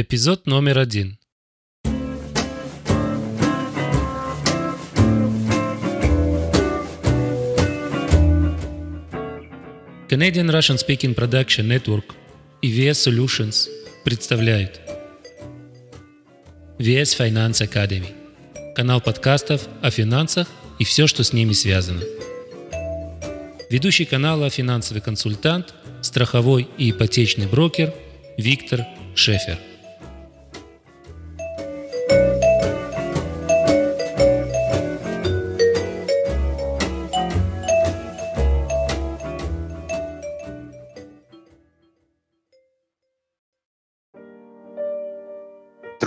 Эпизод номер один. Canadian Russian Speaking Production Network и VS Solutions представляют VS Finance Academy – канал подкастов о финансах и все, что с ними связано. Ведущий канала финансовый консультант, страховой и ипотечный брокер Виктор Шефер –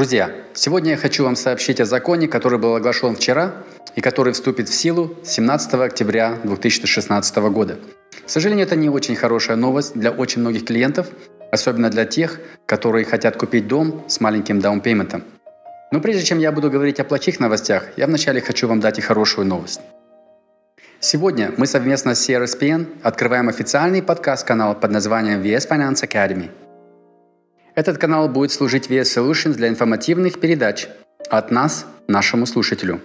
Друзья, сегодня я хочу вам сообщить о законе, который был оглашен вчера и который вступит в силу 17 октября 2016 года. К сожалению, это не очень хорошая новость для очень многих клиентов, особенно для тех, которые хотят купить дом с маленьким даунпейментом. Но прежде чем я буду говорить о плохих новостях, я вначале хочу вам дать и хорошую новость. Сегодня мы совместно с CRSPN открываем официальный подкаст-канал под названием VS Finance Academy – этот канал будет служить VS Solutions для информативных передач от нас нашему слушателю.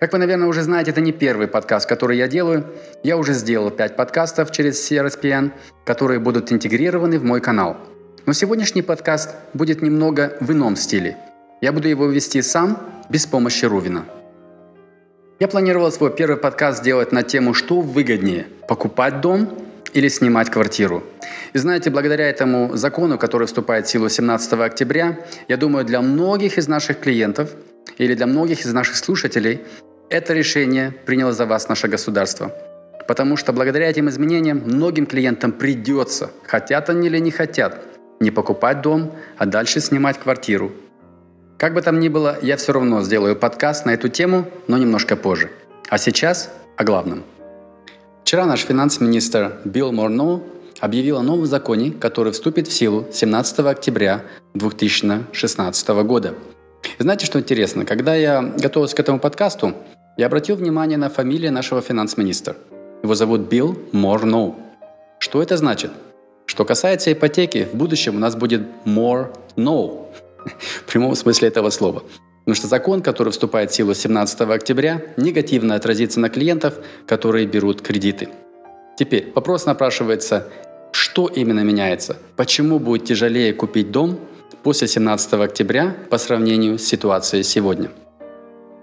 Как вы, наверное, уже знаете, это не первый подкаст, который я делаю. Я уже сделал 5 подкастов через CRSPN, которые будут интегрированы в мой канал. Но сегодняшний подкаст будет немного в ином стиле. Я буду его вести сам, без помощи Рувина. Я планировал свой первый подкаст сделать на тему «Что выгоднее – покупать дом или снимать квартиру. И знаете, благодаря этому закону, который вступает в силу 17 октября, я думаю, для многих из наших клиентов или для многих из наших слушателей это решение приняло за вас наше государство. Потому что благодаря этим изменениям многим клиентам придется, хотят они или не хотят, не покупать дом, а дальше снимать квартиру. Как бы там ни было, я все равно сделаю подкаст на эту тему, но немножко позже. А сейчас о главном – Вчера наш финанс-министр Билл Морно объявил о новом законе, который вступит в силу 17 октября 2016 года. Знаете, что интересно? Когда я готовился к этому подкасту, я обратил внимание на фамилию нашего финанс-министра. Его зовут Билл Морно. Что это значит? Что касается ипотеки, в будущем у нас будет more no. В прямом смысле этого слова. Потому что закон, который вступает в силу 17 октября, негативно отразится на клиентов, которые берут кредиты. Теперь вопрос напрашивается, что именно меняется? Почему будет тяжелее купить дом после 17 октября по сравнению с ситуацией сегодня?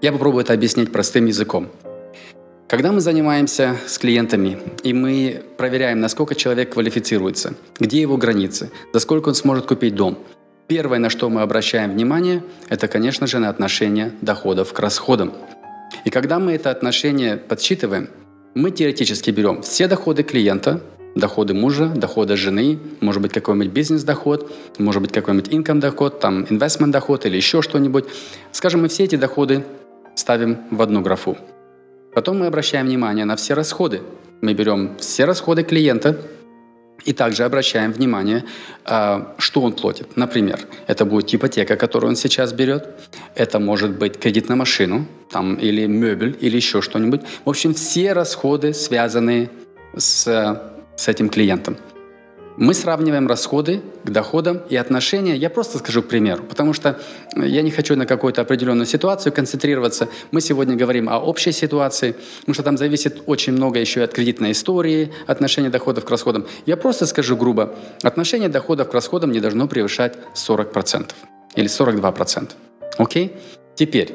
Я попробую это объяснить простым языком. Когда мы занимаемся с клиентами, и мы проверяем, насколько человек квалифицируется, где его границы, за сколько он сможет купить дом, Первое, на что мы обращаем внимание, это, конечно же, на отношение доходов к расходам. И когда мы это отношение подсчитываем, мы теоретически берем все доходы клиента, доходы мужа, доходы жены, может быть какой-нибудь бизнес-доход, может быть какой-нибудь income доход, там investment доход или еще что-нибудь. Скажем, мы все эти доходы ставим в одну графу. Потом мы обращаем внимание на все расходы. Мы берем все расходы клиента, и также обращаем внимание, а, что он платит. Например, это будет ипотека, которую он сейчас берет, это может быть кредит на машину, там, или мебель, или еще что-нибудь. В общем, все расходы, связанные с, с этим клиентом. Мы сравниваем расходы к доходам и отношения. Я просто скажу к примеру, потому что я не хочу на какую-то определенную ситуацию концентрироваться. Мы сегодня говорим о общей ситуации, потому что там зависит очень много еще и от кредитной истории, отношения доходов к расходам. Я просто скажу грубо, отношение доходов к расходам не должно превышать 40% или 42%. Окей? Теперь,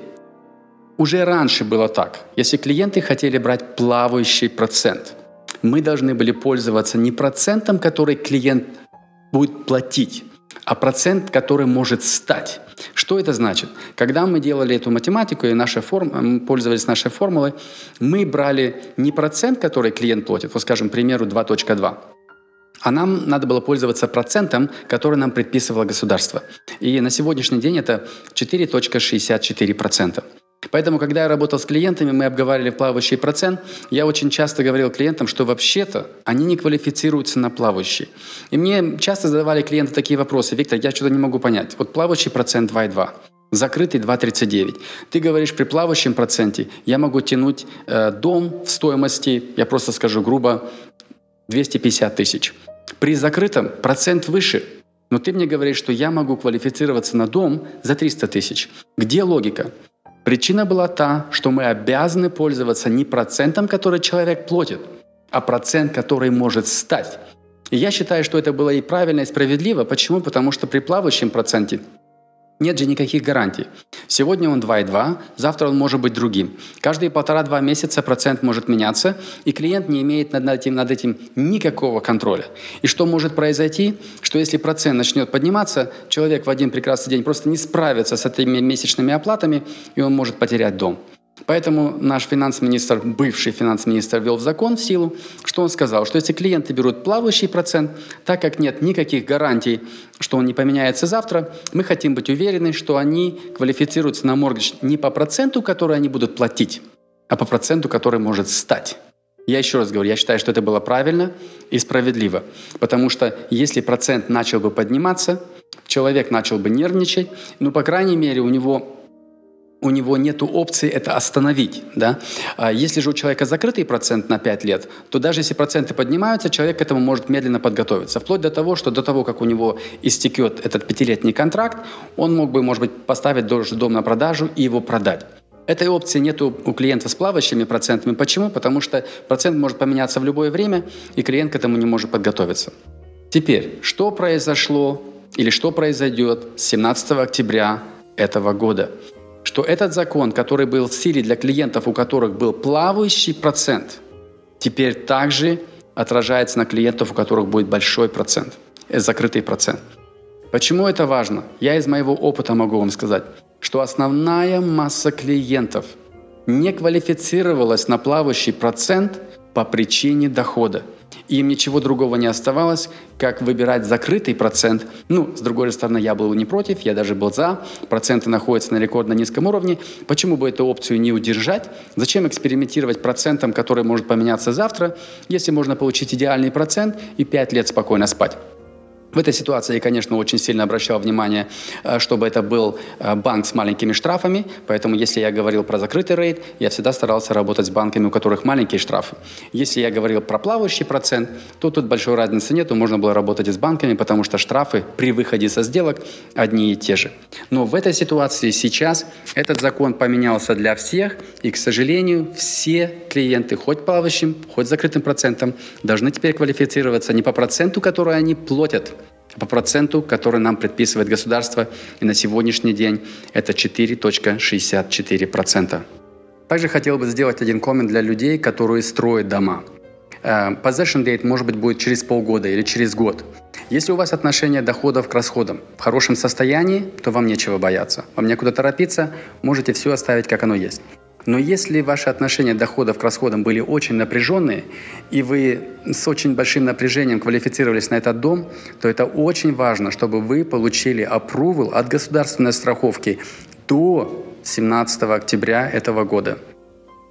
уже раньше было так. Если клиенты хотели брать плавающий процент – мы должны были пользоваться не процентом, который клиент будет платить, а процент, который может стать. Что это значит? Когда мы делали эту математику и наша форм... пользовались нашей формулой, мы брали не процент, который клиент платит, вот скажем, к примеру, 2.2, а нам надо было пользоваться процентом, который нам предписывало государство. И на сегодняшний день это 4.64%. Поэтому, когда я работал с клиентами, мы обговаривали плавающий процент, я очень часто говорил клиентам, что вообще-то они не квалифицируются на плавающий. И мне часто задавали клиенты такие вопросы. Виктор, я что-то не могу понять. Вот плавающий процент 2,2 закрытый 2,39. Ты говоришь, при плавающем проценте я могу тянуть э, дом в стоимости, я просто скажу грубо, 250 тысяч. При закрытом процент выше, Но ты мне говоришь, что я могу квалифицироваться на дом за 300 тысяч. Где логика? Причина была та, что мы обязаны пользоваться не процентом, который человек платит, а процент, который может стать. И я считаю, что это было и правильно, и справедливо. Почему? Потому что при плавающем проценте нет же никаких гарантий. Сегодня он 2,2, завтра он может быть другим. Каждые полтора-два месяца процент может меняться, и клиент не имеет над этим, над этим никакого контроля. И что может произойти? Что если процент начнет подниматься, человек в один прекрасный день просто не справится с этими месячными оплатами, и он может потерять дом. Поэтому наш финанс-министр, бывший финанс-министр, ввел в закон в силу, что он сказал, что если клиенты берут плавающий процент, так как нет никаких гарантий, что он не поменяется завтра, мы хотим быть уверены, что они квалифицируются на моргидж не по проценту, который они будут платить, а по проценту, который может стать. Я еще раз говорю, я считаю, что это было правильно и справедливо, потому что если процент начал бы подниматься, человек начал бы нервничать, ну, по крайней мере, у него у него нет опции это остановить. Да? А если же у человека закрытый процент на 5 лет, то даже если проценты поднимаются, человек к этому может медленно подготовиться. Вплоть до того, что до того, как у него истекет этот пятилетний контракт, он мог бы, может быть, поставить дом на продажу и его продать. Этой опции нет у клиента с плавающими процентами. Почему? Потому что процент может поменяться в любое время, и клиент к этому не может подготовиться. Теперь, что произошло или что произойдет 17 октября этого года? Что этот закон, который был в силе для клиентов, у которых был плавающий процент, теперь также отражается на клиентов, у которых будет большой процент, э, закрытый процент. Почему это важно? Я из моего опыта могу вам сказать, что основная масса клиентов не квалифицировалась на плавающий процент по причине дохода – им ничего другого не оставалось, как выбирать закрытый процент. Ну, с другой стороны, я был не против, я даже был за. Проценты находятся на рекордно низком уровне. Почему бы эту опцию не удержать? Зачем экспериментировать процентом, который может поменяться завтра, если можно получить идеальный процент и 5 лет спокойно спать? В этой ситуации я, конечно, очень сильно обращал внимание, э, чтобы это был э, банк с маленькими штрафами, поэтому если я говорил про закрытый рейд, я всегда старался работать с банками, у которых маленькие штрафы. Если я говорил про плавающий процент, то тут большой разницы нет, можно было работать и с банками, потому что штрафы при выходе со сделок одни и те же. Но в этой ситуации сейчас этот закон поменялся для всех, и, к сожалению, все клиенты, хоть плавающим, хоть закрытым процентом, должны теперь квалифицироваться не по проценту, который они платят, по проценту, который нам предписывает государство, и на сегодняшний день это 4.64%. Также хотел бы сделать один коммент для людей, которые строят дома. Э, possession date, может быть, будет через полгода или через год. Если у вас отношение доходов к расходам в хорошем состоянии, то вам нечего бояться. Вам некуда торопиться, можете все оставить, как оно есть. Но если ваши отношения доходов к расходам были очень напряженные, и вы с очень большим напряжением квалифицировались на этот дом, то это очень важно, чтобы вы получили approval от государственной страховки до 17 октября этого года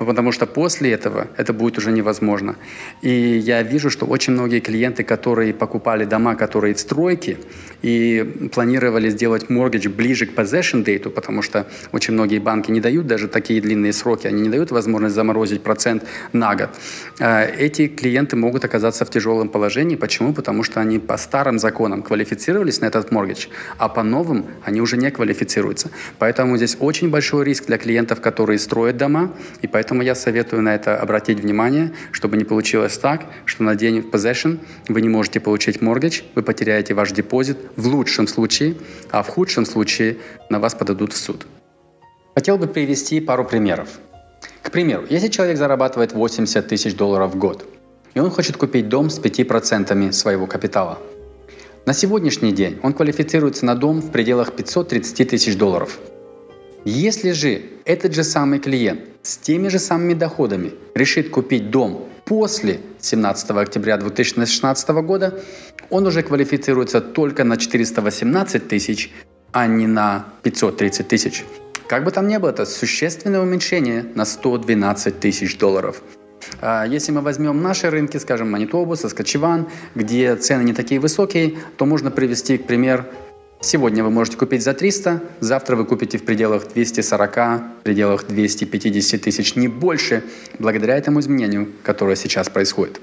потому что после этого это будет уже невозможно. И я вижу, что очень многие клиенты, которые покупали дома, которые в стройке, и планировали сделать mortgage ближе к possession date, потому что очень многие банки не дают даже такие длинные сроки, они не дают возможность заморозить процент на год. А, эти клиенты могут оказаться в тяжелом положении. Почему? Потому что они по старым законам квалифицировались на этот mortgage, а по новым они уже не квалифицируются. Поэтому здесь очень большой риск для клиентов, которые строят дома, и поэтому Поэтому я советую на это обратить внимание, чтобы не получилось так, что на день possession вы не можете получить mortgage, вы потеряете ваш депозит в лучшем случае, а в худшем случае на вас подадут в суд. Хотел бы привести пару примеров. К примеру, если человек зарабатывает 80 тысяч долларов в год, и он хочет купить дом с 5% своего капитала. На сегодняшний день он квалифицируется на дом в пределах 530 тысяч долларов – если же этот же самый клиент с теми же самыми доходами решит купить дом после 17 октября 2016 года, он уже квалифицируется только на 418 тысяч, а не на 530 тысяч. Как бы там ни было, это существенное уменьшение на 112 тысяч долларов. А если мы возьмем наши рынки, скажем, Манитобу, Саскачеван, где цены не такие высокие, то можно привести, к примеру, Сегодня вы можете купить за 300, завтра вы купите в пределах 240, в пределах 250 тысяч, не больше, благодаря этому изменению, которое сейчас происходит.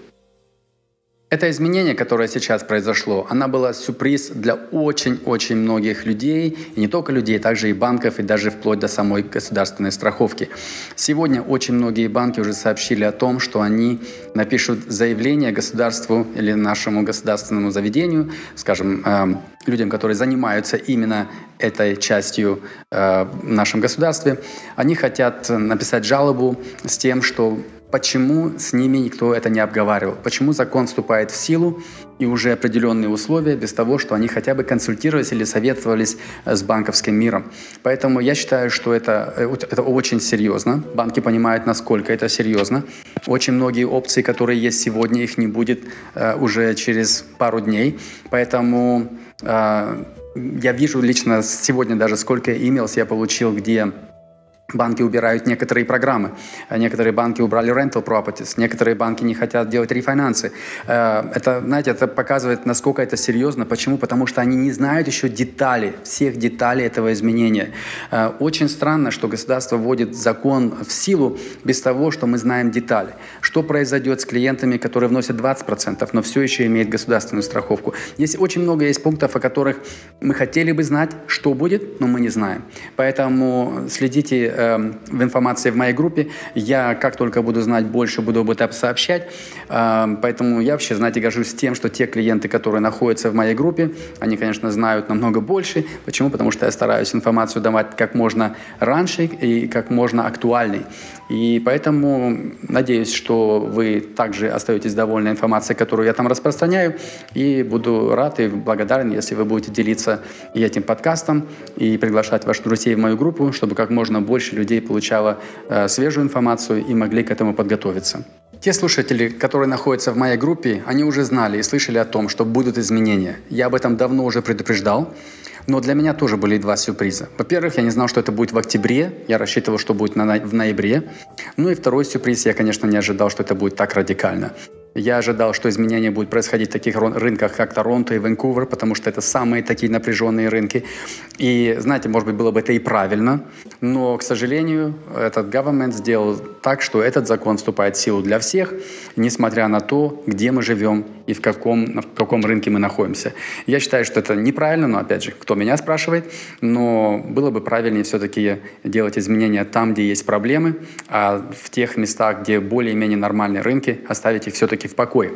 Это изменение, которое сейчас произошло, оно было сюрприз для очень-очень многих людей, и не только людей, также и банков, и даже вплоть до самой государственной страховки. Сегодня очень многие банки уже сообщили о том, что они напишут заявление государству или нашему государственному заведению, скажем, э, людям, которые занимаются именно этой частью э, в нашем государстве, они хотят написать жалобу с тем, что почему с ними никто это не обговаривал, почему закон вступает в силу и уже определенные условия без того, что они хотя бы консультировались или советовались э, с банковским миром. Поэтому я считаю, что это, э, это очень серьезно. Банки понимают, насколько это серьезно. Очень многие опции, которые есть сегодня, их не будет э, уже через пару дней. Поэтому я вижу лично сегодня даже сколько emails я получил, где Банки убирают некоторые программы, некоторые банки убрали rental properties, некоторые банки не хотят делать рефинансы. Э, это, знаете, это показывает, насколько это серьезно. Почему? Потому что они не знают еще детали, всех деталей этого изменения. Э, очень странно, что государство вводит закон в силу без того, что мы знаем детали. Что произойдет с клиентами, которые вносят 20%, но все еще имеют государственную страховку. Здесь очень много есть пунктов, о которых мы хотели бы знать, что будет, но мы не знаем. Поэтому следите э, в информации в моей группе. Я, как только буду знать больше, буду об этом сообщать. Э, поэтому я вообще, знаете, горжусь тем, что те клиенты, которые находятся в моей группе, они, конечно, знают намного больше. Почему? Потому что я стараюсь информацию давать как можно раньше и как можно актуальней. И поэтому надеюсь, что вы также остаетесь довольны информацией, которую я там распространяю. И буду рад и благодарен, если вы будете делиться и этим подкастом, и приглашать ваших друзей в мою группу, чтобы как можно больше людей получало э, свежую информацию и могли к этому подготовиться. Те слушатели, которые находятся в моей группе, они уже знали и слышали о том, что будут изменения. Я об этом давно уже предупреждал. Но для меня тоже были два сюрприза. Во-первых, я не знал, что это будет в октябре. Я рассчитывал, что будет в ноябре. Ну и второй сюрприз, я, конечно, не ожидал, что это будет так радикально. Я ожидал, что изменения будут происходить в таких рынках, как Торонто и Ванкувер, потому что это самые такие напряженные рынки. И, знаете, может быть, было бы это и правильно, но, к сожалению, этот government сделал так, что этот закон вступает в силу для всех, несмотря на то, где мы живем и в каком, в каком рынке мы находимся. Я считаю, что это неправильно, но, опять же, кто меня спрашивает, но было бы правильнее все-таки делать изменения там, где есть проблемы, а в тех местах, где более-менее нормальные рынки, оставить их все-таки в покое.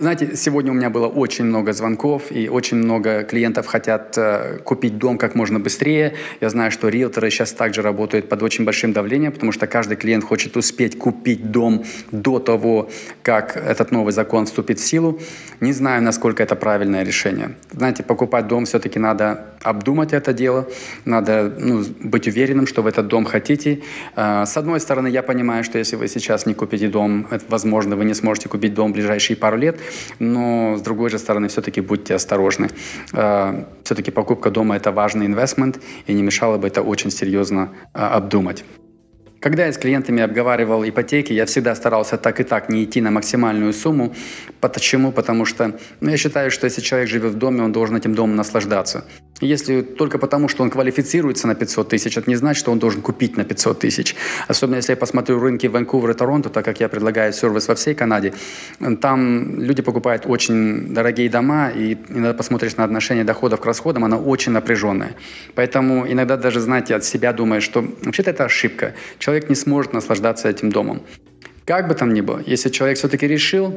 Знаете, сегодня у меня было очень много звонков, и очень много клиентов хотят э, купить дом как можно быстрее. Я знаю, что риэлторы сейчас также работают под очень большим давлением, потому что каждый клиент хочет успеть купить дом до того, как этот новый закон вступит в силу. Не знаю, насколько это правильное решение. Знаете, покупать дом все-таки надо обдумать это дело, надо ну, быть уверенным, что вы этот дом хотите. Э, с одной стороны, я понимаю, что если вы сейчас не купите дом, это, возможно, вы не сможете купить дом в ближайшие пару лет, но с другой же стороны, все-таки будьте осторожны. Э, все-таки покупка дома – это важный инвестмент, и не мешало бы это очень серьезно э, обдумать. Когда я с клиентами обговаривал ипотеки, я всегда старался так и так не идти на максимальную сумму. Почему? Потому что ну, я считаю, что если человек живет в доме, он должен этим домом наслаждаться. Если только потому, что он квалифицируется на 500 тысяч, это не значит, что он должен купить на 500 тысяч. Особенно если я посмотрю рынки Ванкувера и Торонто, так как я предлагаю сервис во всей Канаде, там люди покупают очень дорогие дома, и иногда посмотришь на отношение доходов к расходам, оно очень напряженное. Поэтому иногда даже, знаете, от себя думаешь, что вообще-то это ошибка. Человек не сможет наслаждаться этим домом. Как бы там ни было, если человек все-таки решил,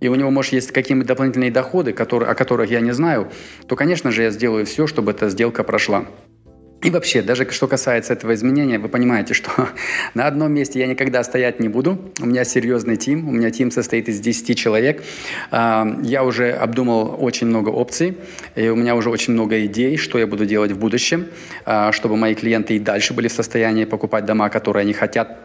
и у него, может, есть какие-нибудь дополнительные доходы, которые, о которых я не знаю, то, конечно же, я сделаю все, чтобы эта сделка прошла. И вообще, даже что касается этого изменения, вы понимаете, что на одном месте я никогда стоять не буду. У меня серьезный тим, у меня тим состоит из 10 человек. А, я уже обдумал очень много опций, и у меня уже очень много идей, что я буду делать в будущем, а, чтобы мои клиенты и дальше были в состоянии покупать дома, которые они хотят.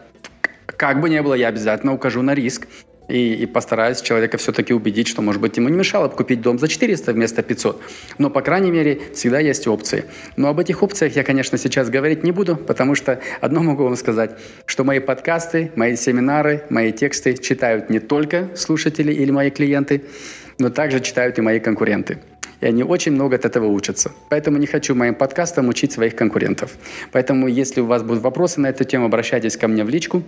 Как бы ни было, я обязательно укажу на риск, и, и постараюсь человека все-таки убедить, что, может быть, ему не мешало бы купить дом за 400 вместо 500. Но, по крайней мере, всегда есть опции. Но об этих опциях я, конечно, сейчас говорить не буду, потому что одно могу вам сказать, что мои подкасты, мои семинары, мои тексты читают не только слушатели или мои клиенты, но также читают и мои конкуренты. И они очень много от этого учатся. Поэтому не хочу моим подкастам учить своих конкурентов. Поэтому, если у вас будут вопросы на эту тему, обращайтесь ко мне в личку.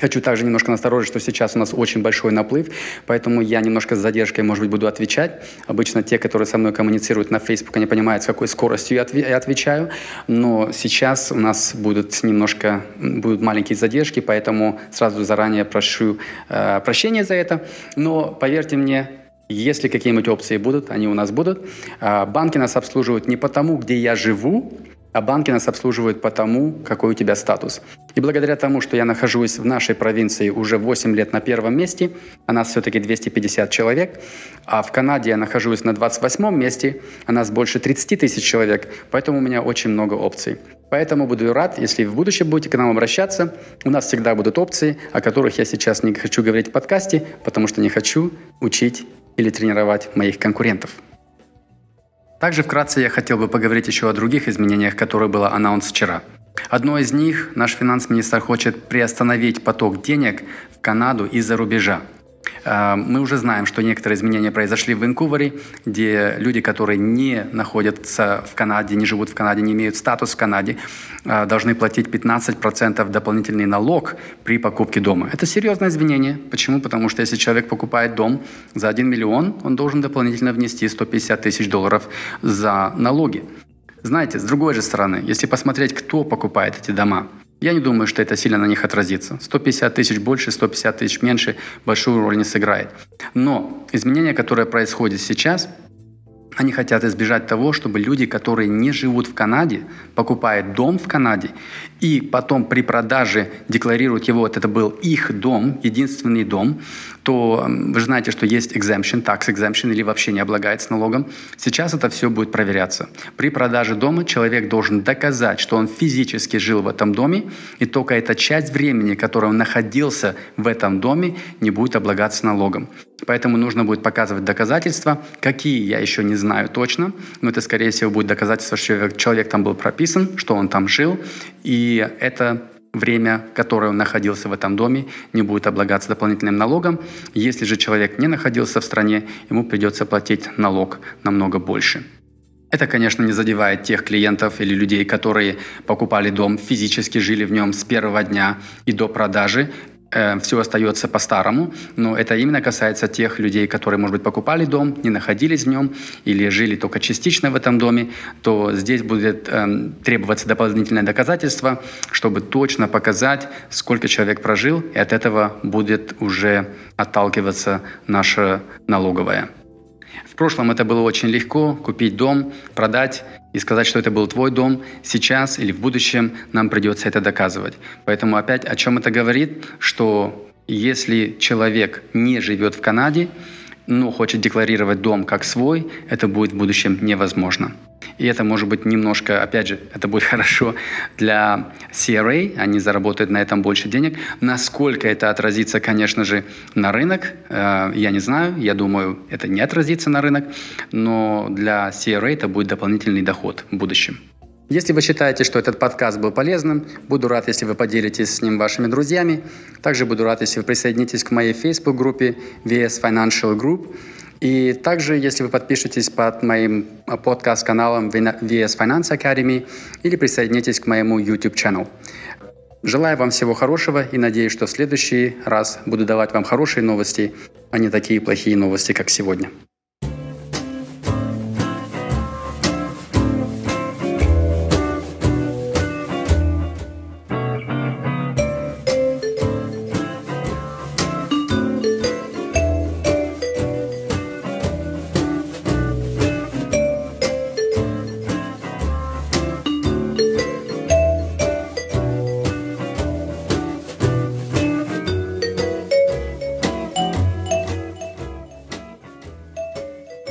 Хочу также немножко насторожить, что сейчас у нас очень большой наплыв, поэтому я немножко с задержкой, может быть, буду отвечать. Обычно те, которые со мной коммуницируют на Facebook, они понимают, с какой скоростью я отвечаю, но сейчас у нас будут немножко будут маленькие задержки, поэтому сразу заранее прошу э, прощения за это. Но поверьте мне, если какие-нибудь опции будут, они у нас будут. Э, банки нас обслуживают не потому, где я живу, а банки нас обслуживают по тому, какой у тебя статус. И благодаря тому, что я нахожусь в нашей провинции уже 8 лет на первом месте, а нас все-таки 250 человек, а в Канаде я нахожусь на 28 месте, а нас больше 30 тысяч человек, поэтому у меня очень много опций. Поэтому буду рад, если в будущем будете к нам обращаться. У нас всегда будут опции, о которых я сейчас не хочу говорить в подкасте, потому что не хочу учить или тренировать моих конкурентов. Также вкратце я хотел бы поговорить еще о других изменениях, которые было анонс вчера. Одно из них, наш финанс-министр хочет приостановить поток денег в Канаду из-за рубежа. А, мы уже знаем, что некоторые изменения произошли в Ванкувере, где люди, которые не находятся в Канаде, не живут в Канаде, не имеют статус в Канаде, а, должны платить 15% дополнительный налог при покупке дома. Это серьезное изменение. Почему? Потому что если человек покупает дом за 1 миллион, он должен дополнительно внести 150 тысяч долларов за налоги. Знаете, с другой же стороны, если посмотреть, кто покупает эти дома, я не думаю, что это сильно на них отразится. 150 тысяч больше, 150 тысяч меньше большую роль не сыграет. Но изменения, которые происходят сейчас, они хотят избежать того, чтобы люди, которые не живут в Канаде, покупают дом в Канаде и потом при продаже декларируют его, вот это был их дом, единственный дом, то вы же знаете, что есть exemption, tax exemption или вообще не облагается налогом. Сейчас это все будет проверяться. При продаже дома человек должен доказать, что он физически жил в этом доме, и только эта часть времени, которая он находился в этом доме, не будет облагаться налогом. Поэтому нужно будет показывать доказательства. Какие, я еще не знаю точно, но это, скорее всего, будет доказательство, что человек там был прописан, что он там жил, и это время, которое он находился в этом доме, не будет облагаться дополнительным налогом. Если же человек не находился в стране, ему придется платить налог намного больше. Это, конечно, не задевает тех клиентов или людей, которые покупали дом, физически жили в нем с первого дня и до продажи, все остается по-старому, но это именно касается тех людей, которые, может быть, покупали дом, не находились в нем или жили только частично в этом доме, то здесь будет э, требоваться дополнительное доказательство, чтобы точно показать, сколько человек прожил, и от этого будет уже отталкиваться наша налоговая. В прошлом это было очень легко купить дом, продать и сказать, что это был твой дом. Сейчас или в будущем нам придется это доказывать. Поэтому опять о чем это говорит? Что если человек не живет в Канаде, но хочет декларировать дом как свой, это будет в будущем невозможно. И это может быть немножко, опять же, это будет хорошо для CRA, они заработают на этом больше денег. Насколько это отразится, конечно же, на рынок, э, я не знаю, я думаю, это не отразится на рынок, но для CRA это будет дополнительный доход в будущем. Если вы считаете, что этот подкаст был полезным, буду рад, если вы поделитесь с ним вашими друзьями. Также буду рад, если вы присоединитесь к моей Facebook-группе VS Financial Group. И также, если вы подпишетесь под моим подкаст-каналом VS Finance Academy или присоединитесь к моему YouTube-каналу. Желаю вам всего хорошего и надеюсь, что в следующий раз буду давать вам хорошие новости, а не такие плохие новости, как сегодня.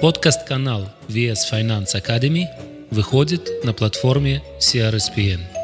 Подкаст-канал VS Finance Academy выходит на платформе CRSPN.